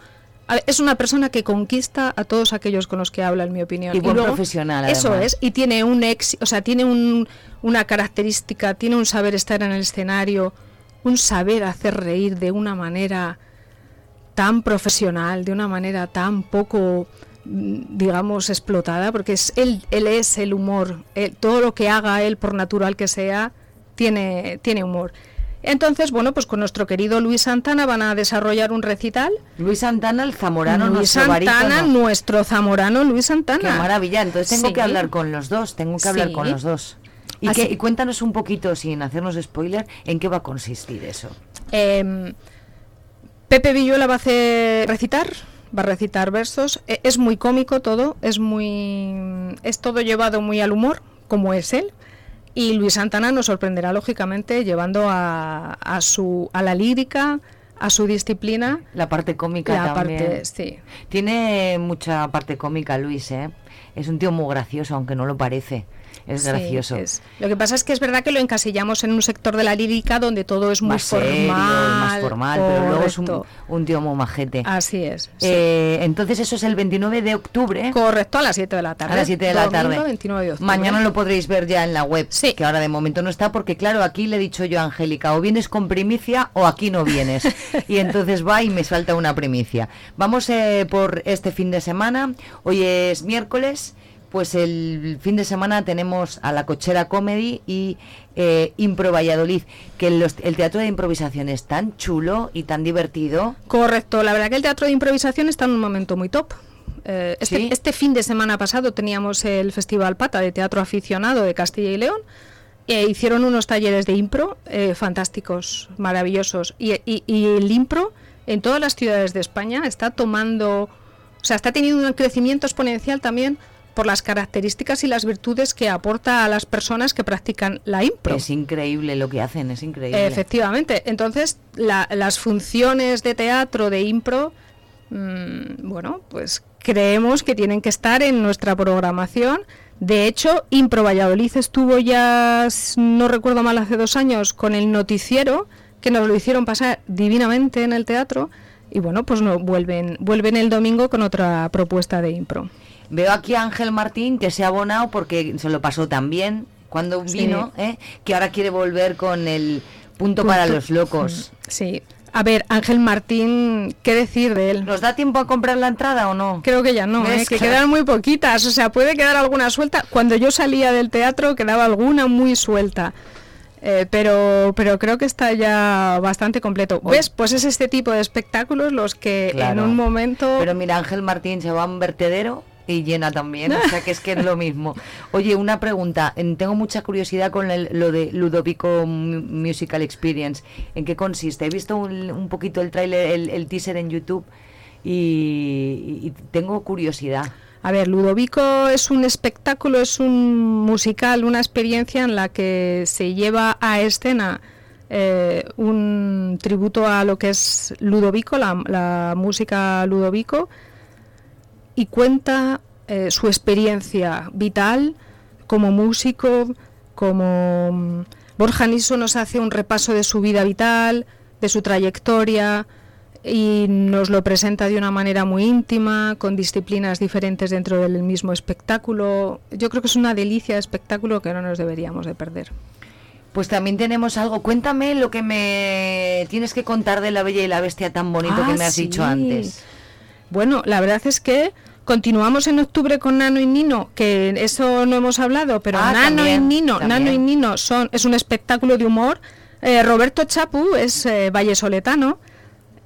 Ver, Es una persona que conquista a todos aquellos con los que habla, en mi opinión. Y buen profesional, Eso es, y tiene un ex, o sea, tiene un- una característica, tiene un saber estar en el escenario, un saber hacer reír de una manera tan profesional, de una manera tan poco, mm, digamos, explotada, porque es él, él es el humor, él- todo lo que haga él, por natural que sea, tiene, tiene humor. Entonces, bueno, pues con nuestro querido Luis Santana van a desarrollar un recital. Luis Santana, el zamorano, Luis nuestro Santana, barítono. nuestro zamorano Luis Santana. Qué maravilla. Entonces tengo Sí. que hablar con los dos, tengo que hablar Sí. con los dos. Y, Así- qué- y cuéntanos un poquito, sin hacernos spoiler, en qué va a consistir eso. Eh, Pepe Villuela va a hacer recitar va a recitar versos. E- Es muy cómico todo, es muy es todo llevado muy al humor, como es él. Y Luis Santana nos sorprenderá lógicamente llevando a, a su a la lírica, a su disciplina, La parte cómica la también. parte, sí. Tiene mucha parte cómica Luis, ¿eh? Es un tío muy gracioso, aunque no lo parece. Es Sí, gracioso. es. Lo que pasa es que es verdad que lo encasillamos en un sector de la lírica donde todo es muy más serio, formal. más formal, pero luego es un, un tío muy majete. Así es. sí. Eh, entonces eso es el 29 de octubre. Correcto, a las 7 de la tarde. A las 7 de la tarde. 29 de octubre. Mañana lo podréis ver ya en la web, Sí. que ahora de momento no está, porque claro, aquí le he dicho yo a Angélica, o vienes con primicia o aquí no vienes. *laughs* y entonces va y me salta una primicia. Vamos eh, por este fin de semana, hoy es miércoles, pues el fin de semana tenemos a la Cochera Comedy y eh, Impro Valladolid, que los- el teatro de improvisación es tan chulo y tan divertido. Correcto, la verdad que el teatro de improvisación está en un momento muy top. Eh, este, Sí. este fin de semana pasado teníamos el Festival Pata de Teatro Aficionado de Castilla y León. E hicieron unos talleres de impro eh, fantásticos, maravillosos. Y, y- y el impro en todas las ciudades de España está tomando, o sea, está teniendo un crecimiento exponencial también por las características y las virtudes que aporta a las personas que practican la impro. Es increíble lo que hacen, es increíble. Efectivamente. Entonces, la- las funciones de teatro, de impro, mm, bueno, pues creemos que tienen que estar en nuestra programación. De hecho, Impro Valladolid estuvo ya, no recuerdo mal, hace dos años con el noticiero, que nos lo hicieron pasar divinamente en el teatro. Y bueno, pues no, vuelven, vuelven el domingo con otra propuesta de impro. Veo aquí a Ángel Martín que se ha abonado porque se lo pasó tan bien cuando Sí. vino, ¿eh? que ahora quiere volver con el punto, para los locos. Sí. A ver, Ángel Martín, ¿qué decir de él? ¿Nos da tiempo a comprar la entrada o no? Creo que ya no. ¿eh? que quedan muy poquitas, o sea, puede quedar alguna suelta. Cuando yo salía del teatro quedaba alguna muy suelta, Eh, pero, pero creo que está ya bastante completo. Oye. ¿Ves? Pues es este tipo de espectáculos los que Claro. en un momento... Pero mira, Ángel Martín se va a un vertedero y llena también, o sea que es que es lo mismo. *laughs* Oye, una pregunta, en- tengo mucha curiosidad con el- lo de Ludovico Mu- Musical Experience. ¿En qué consiste? He visto un, un poquito el tráiler, el, el teaser en YouTube y, y tengo curiosidad. A ver, Ludovico es un espectáculo, es un musical, una experiencia en la que se lleva a escena eh, un tributo a lo que es Ludovico, la, la música Ludovico, y cuenta eh, su experiencia vital como músico, como mm, Borja Niso nos hace un repaso de su vida vital, de su trayectoria y nos lo presenta de una manera muy íntima, con disciplinas diferentes dentro del mismo espectáculo. Yo creo que es una delicia de espectáculo que no nos deberíamos de perder. Pues también tenemos algo. Cuéntame lo que me tienes que contar de la Bella y la Bestia tan bonito que Ah, me has dicho antes. Bueno, la verdad es que continuamos en octubre con Nano y Nino, que eso no hemos hablado, pero Ah, Nano también, y Nino, también. Nano y Nino son es un espectáculo de humor. Eh, Roberto Chapu es eh, vallesoletano,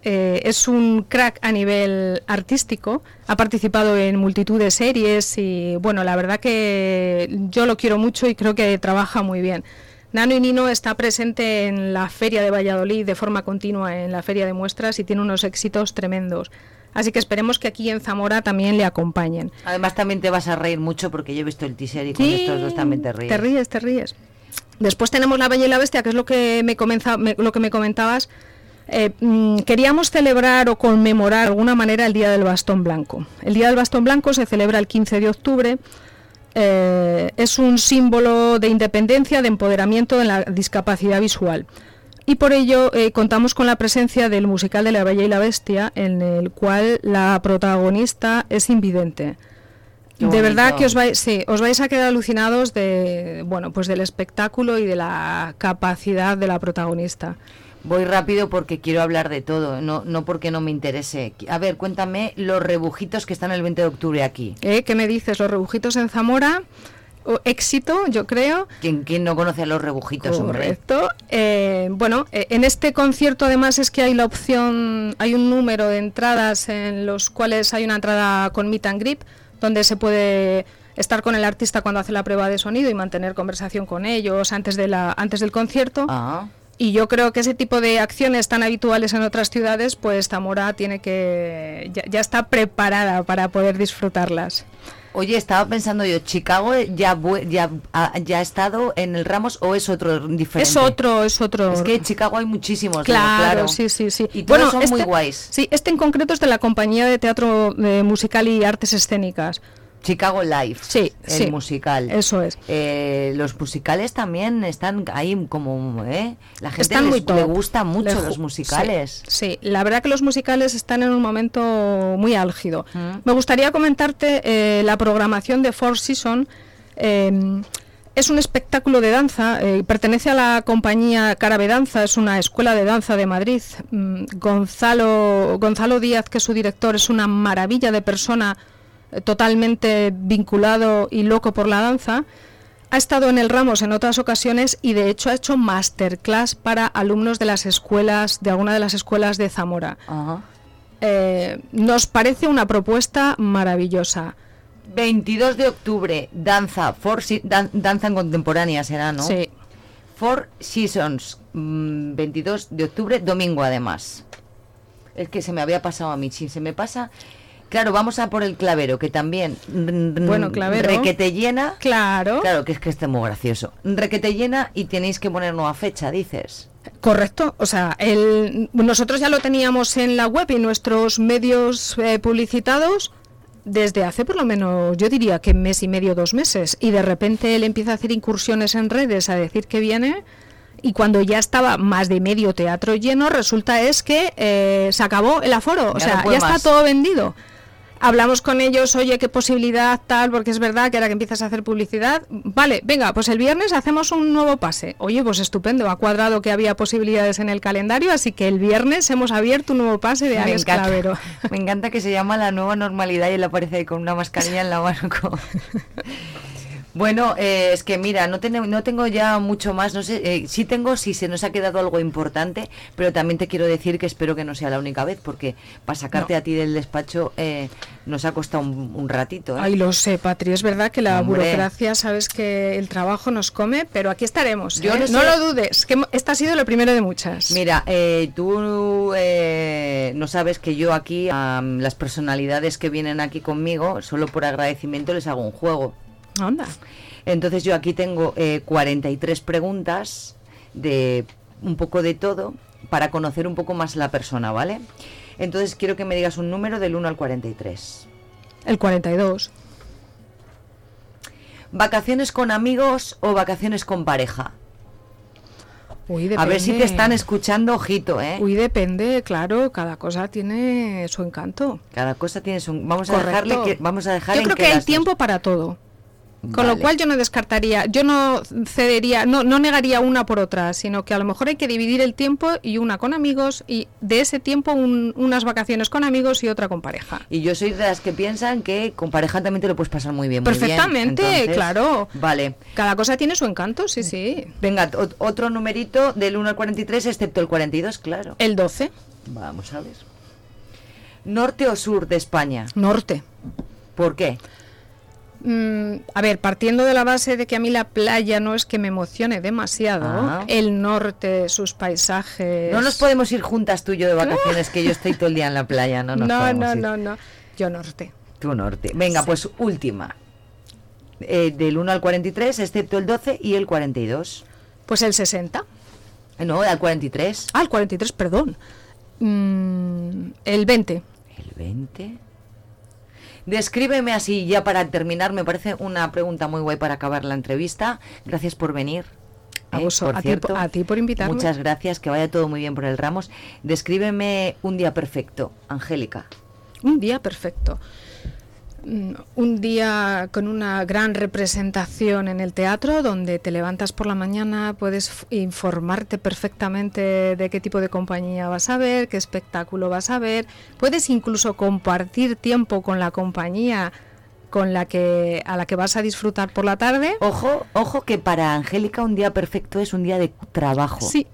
eh, es un crack a nivel artístico, ha participado en multitud de series y bueno, la verdad que yo lo quiero mucho y creo que trabaja muy bien. Nano y Nino está presente en la Feria de Valladolid de forma continua, en la Feria de Muestras y tiene unos éxitos tremendos. Así que esperemos que aquí en Zamora también le acompañen. Además también te vas a reír mucho porque yo he visto el teaser y con Sí, estos dos también te ríes. Te ríes, te ríes. Después tenemos La Bella y la Bestia, que es lo que me, comenza- me- lo que me comentabas. Eh, mm, queríamos celebrar o conmemorar de alguna manera el Día del Bastón Blanco. El Día del Bastón Blanco se celebra el 15 de octubre. Eh, es un símbolo de independencia, de empoderamiento en la discapacidad visual. Y por ello eh, contamos con la presencia del musical de La Bella y la Bestia, en el cual la protagonista es invidente. De verdad que os vais, sí, os vais a quedar alucinados de, bueno, pues del espectáculo y de la capacidad de la protagonista. Voy rápido porque quiero hablar de todo, no, no porque no me interese. A ver, cuéntame los rebujitos que están el 20 de octubre aquí. ¿Eh? ¿Qué me dices? Los rebujitos en Zamora, éxito, yo creo. ¿Quién, quién no conoce a los rebujitos, hombre? Correcto. Eh, bueno, eh, en este concierto además es que hay la opción, hay un número de entradas en los cuales hay una entrada con meet and grip, donde se puede estar con el artista cuando hace la prueba de sonido y mantener conversación con ellos antes de la antes del concierto. Ah, Y yo creo que ese tipo de acciones tan habituales en otras ciudades, pues Zamora tiene que ya, ya está preparada para poder disfrutarlas. Oye, estaba pensando yo, ¿Chicago ya, bu- ya, ha, ya ha estado en el Ramos o es otro diferente? Es otro, es otro. Es que en Chicago hay muchísimos. Claro, claro. sí, sí, sí. Y todos son muy este- guays. Sí, este en concreto es de la compañía de teatro eh, musical y artes escénicas. Chicago Live. Sí, el sí. musical. Eso es. Eh, los musicales también están ahí como, ¿eh? La gente Están les- muy top. le gusta mucho los musicales. Sí, sí, la verdad que los musicales están en un momento muy álgido. Mm. Me gustaría comentarte eh, la programación de Four Seasons. eh, es un espectáculo de danza, eh, pertenece a la compañía Carabe Danza, es una escuela de danza de Madrid. Mm, Gonzalo, Gonzalo Díaz, que es su director, es una maravilla de persona, totalmente vinculado y loco por la danza. Ha estado en el Ramos en otras ocasiones y de hecho ha hecho masterclass para alumnos de las escuelas, de alguna de las escuelas de Zamora. Ajá. Eh, nos parece una propuesta maravillosa. 22 de octubre, danza, four se- dan- danza en contemporánea será, ¿no? Sí. Four Seasons, mm, 22 de octubre, domingo además. Es que se me había pasado a mí, si se me pasa... Claro, vamos a por el clavero, que también... mm, Bueno, Clavero. Requete llena. Claro. Claro, que es que esté muy gracioso. Requete llena y tenéis que poner nueva fecha, dices. Correcto, o sea, el, nosotros ya lo teníamos en la web y nuestros medios eh, publicitados desde hace por lo menos, yo diría que mes y medio, dos meses, y de repente él empieza a hacer incursiones en redes a decir que viene, y cuando ya estaba más de medio teatro lleno, resulta es que eh, se acabó el aforo, o sea, no ya más. está todo vendido. Hablamos con ellos, oye, qué posibilidad tal, porque es verdad que ahora que empiezas a hacer publicidad, vale, venga, pues el viernes hacemos un nuevo pase. Oye, pues estupendo, ha cuadrado que había posibilidades en el calendario, así que el viernes hemos abierto un nuevo pase de Me Alex encanta, Clavero. *laughs* me encanta que se llama la nueva normalidad y él aparece ahí con una mascarilla en la mano. *laughs* Bueno, eh, es que mira, no, tengo no tengo ya mucho más, no sé, eh, sí tengo si se nos ha quedado algo importante, pero también te quiero decir que espero que no sea la única vez, porque para sacarte No. a ti del despacho eh, nos ha costado un, un ratito. ¿eh? Ay, lo sé, Patri, es verdad que la Hombre. burocracia, sabes que el trabajo nos come, pero aquí estaremos. Yo ¿eh? no lo dudes, que esta ha sido lo primero de muchas. Mira, eh, tú eh, no sabes que yo aquí, a las personalidades que vienen aquí conmigo, solo por agradecimiento les hago un juego. Anda. Entonces yo aquí tengo eh, 43 preguntas de un poco de todo para conocer un poco más la persona, ¿vale? Entonces quiero que me digas un número del 1 al 43. El 42. ¿Vacaciones con amigos o vacaciones con pareja? Uy, A ver si te están escuchando, ojito, ¿eh? Uy, depende, claro, cada cosa tiene su encanto. Cada cosa tiene su... Vamos a dejarle que... Vamos a dejar Yo creo que hay dos- tiempo para todo. Con lo cual yo no descartaría, yo no cedería, no, no negaría una por otra, sino que a lo mejor hay que dividir el tiempo y una con amigos y de ese tiempo un- unas vacaciones con amigos y otra con pareja. Y yo soy de las que piensan que con pareja también te lo puedes pasar muy bien. muy bien. Perfectamente, Entonces, claro. Vale. Cada cosa tiene su encanto, sí, sí. Venga, ot- otro numerito del 1 al 43, excepto el 42, claro. El 12, Vamos a ver. ¿Norte o sur de España? norte. ¿Por qué? Mm, a ver, partiendo de la base de que a mí la playa no es que me emocione demasiado, Ah. el norte, sus paisajes... No nos podemos ir juntas tú y yo de vacaciones, que yo estoy todo el día en la playa, no nos no, no, ir. no, no. Yo norte. Tú norte. Venga, pues última. Eh, del 1 al 43, excepto el 12 y el 42. Pues el 60. Eh, No, al 43. Ah, el 43, perdón. Mm, el 20. El 20. Descríbeme así, ya para terminar, me parece una pregunta muy guay para acabar la entrevista. Gracias por venir. A ¿eh? vos- por a ti cierto. por- a ti por invitarme. Muchas gracias, que vaya todo muy bien por el Ramos. Descríbeme un día perfecto, Angélica. Un día perfecto. Mm, Un día con una gran representación en el teatro, donde te levantas por la mañana, puedes informarte perfectamente de qué tipo de compañía vas a ver, qué espectáculo vas a ver. Puedes incluso compartir tiempo con la compañía con la que a la que vas a disfrutar por la tarde. Ojo, ojo que para Angélica un día perfecto es un día de trabajo. Sí.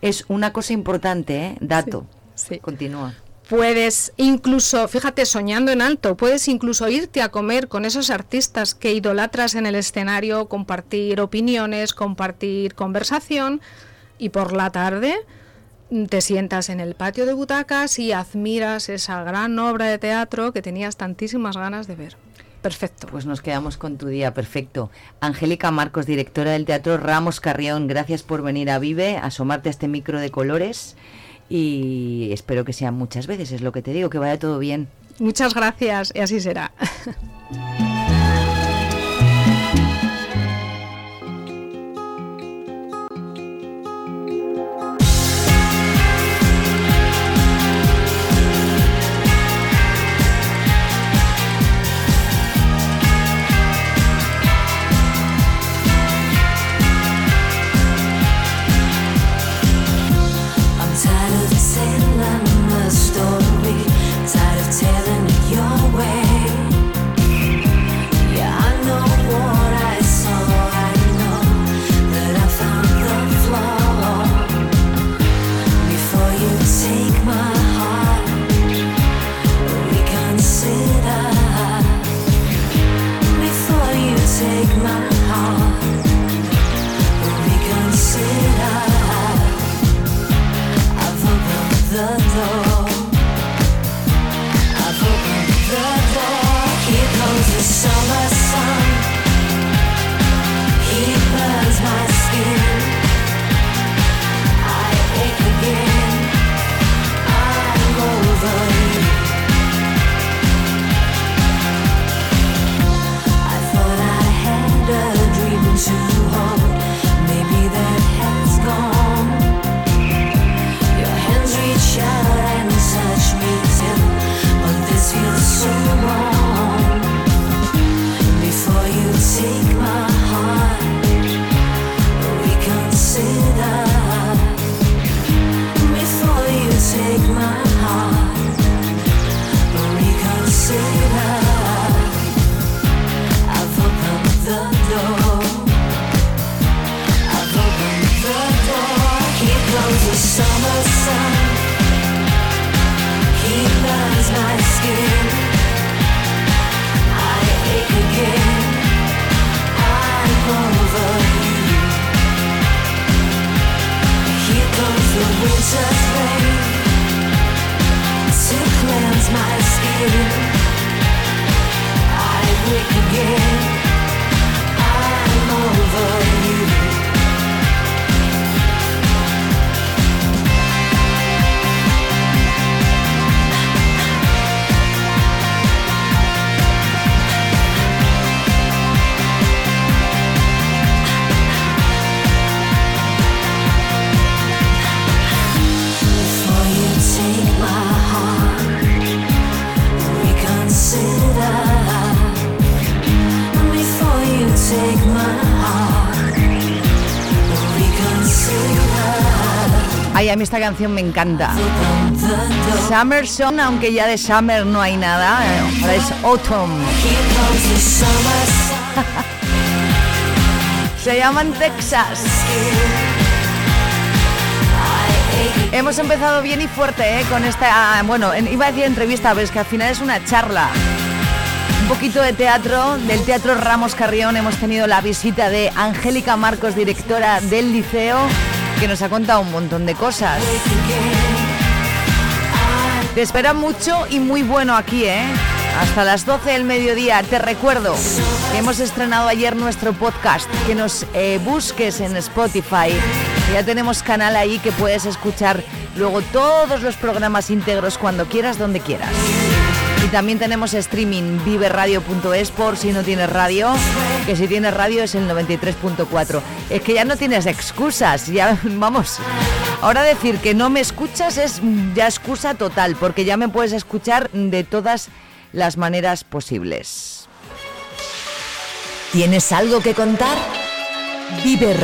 Es una cosa importante, ¿eh? Dato. Sí. Continúa. Puedes incluso, fíjate, soñando en alto, puedes incluso irte a comer con esos artistas que idolatras en el escenario, compartir opiniones, compartir conversación y por la tarde mm, te sientas en el patio de butacas y admiras esa gran obra de teatro que tenías tantísimas ganas de ver. Perfecto. Pues nos quedamos con tu día, perfecto. Angélica Marcos, directora del Teatro Ramos Carrión, gracias por venir a Vive, asomarte a este micro de colores y espero que sean muchas veces, es lo que te digo, que vaya todo bien. Muchas gracias y así será. *laughs* Sunshine. Mí esta canción me encanta. Summer Song, aunque ya de Summer no hay nada, eh, ahora es Autumn. *laughs* Se llaman Texas. Hemos empezado bien y fuerte ¿eh? con esta, bueno, en- iba a decir entrevista, pero es que al final es una charla. Un poquito de teatro, del Teatro Ramos Carrión hemos tenido la visita de Angélica Marcos, directora del liceo, que nos ha contado un montón de cosas. Te espera mucho y muy bueno aquí, ¿eh? Hasta las 12 del mediodía. Te recuerdo que hemos estrenado ayer nuestro podcast, que nos eh, busques en Spotify. Ya tenemos canal ahí que puedes escuchar luego todos los programas íntegros cuando quieras, donde quieras. También tenemos streaming viveradio.es por si no tienes radio, que si tienes radio es el 93.4. Es que ya no tienes excusas, ya *laughs* vamos. Ahora decir que no me escuchas es ya excusa total, porque ya me puedes escuchar de todas las maneras posibles. ¿Tienes algo que contar? Vive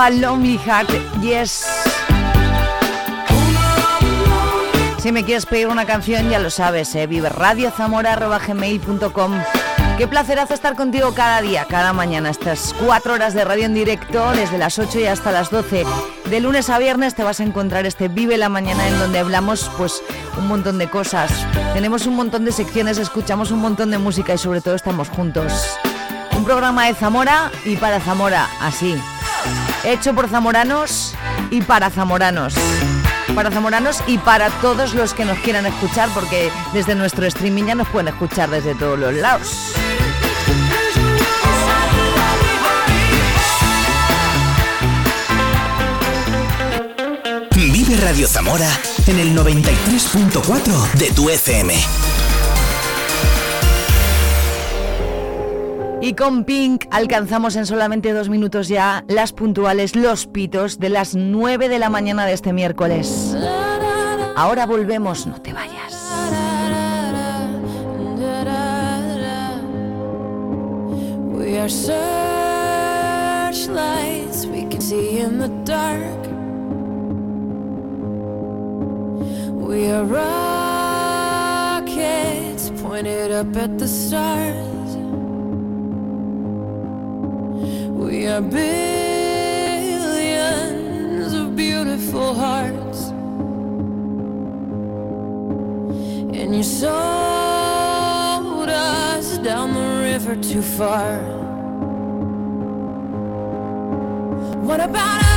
A Lonely Heart, yes. Si me quieres pedir una canción, ya lo sabes, ¿eh? viverradiozamora.gmail.com Qué placerazo estar contigo cada día, cada mañana, estas cuatro horas de radio en directo, desde las 8 y hasta las 12. De lunes a viernes te vas a encontrar este Vive la Mañana en donde hablamos pues un montón de cosas. Tenemos un montón de secciones, escuchamos un montón de música y sobre todo estamos juntos. Un programa de Zamora y para Zamora, así. Hecho por zamoranos y para zamoranos para zamoranos y para todos los que nos quieran escuchar, porque desde nuestro streaming ya nos pueden escuchar desde todos los lados. Vive Radio Zamora en el 93.4 de tu FM. Y con Pink alcanzamos en solamente dos minutos ya las puntuales, los pitos de las 9 de la mañana de este miércoles. Ahora volvemos, no te vayas. We are searchlights we can see in the dark. We are rockets pointed up at the stars. Billions of beautiful hearts. And you sold us down the river too far. What about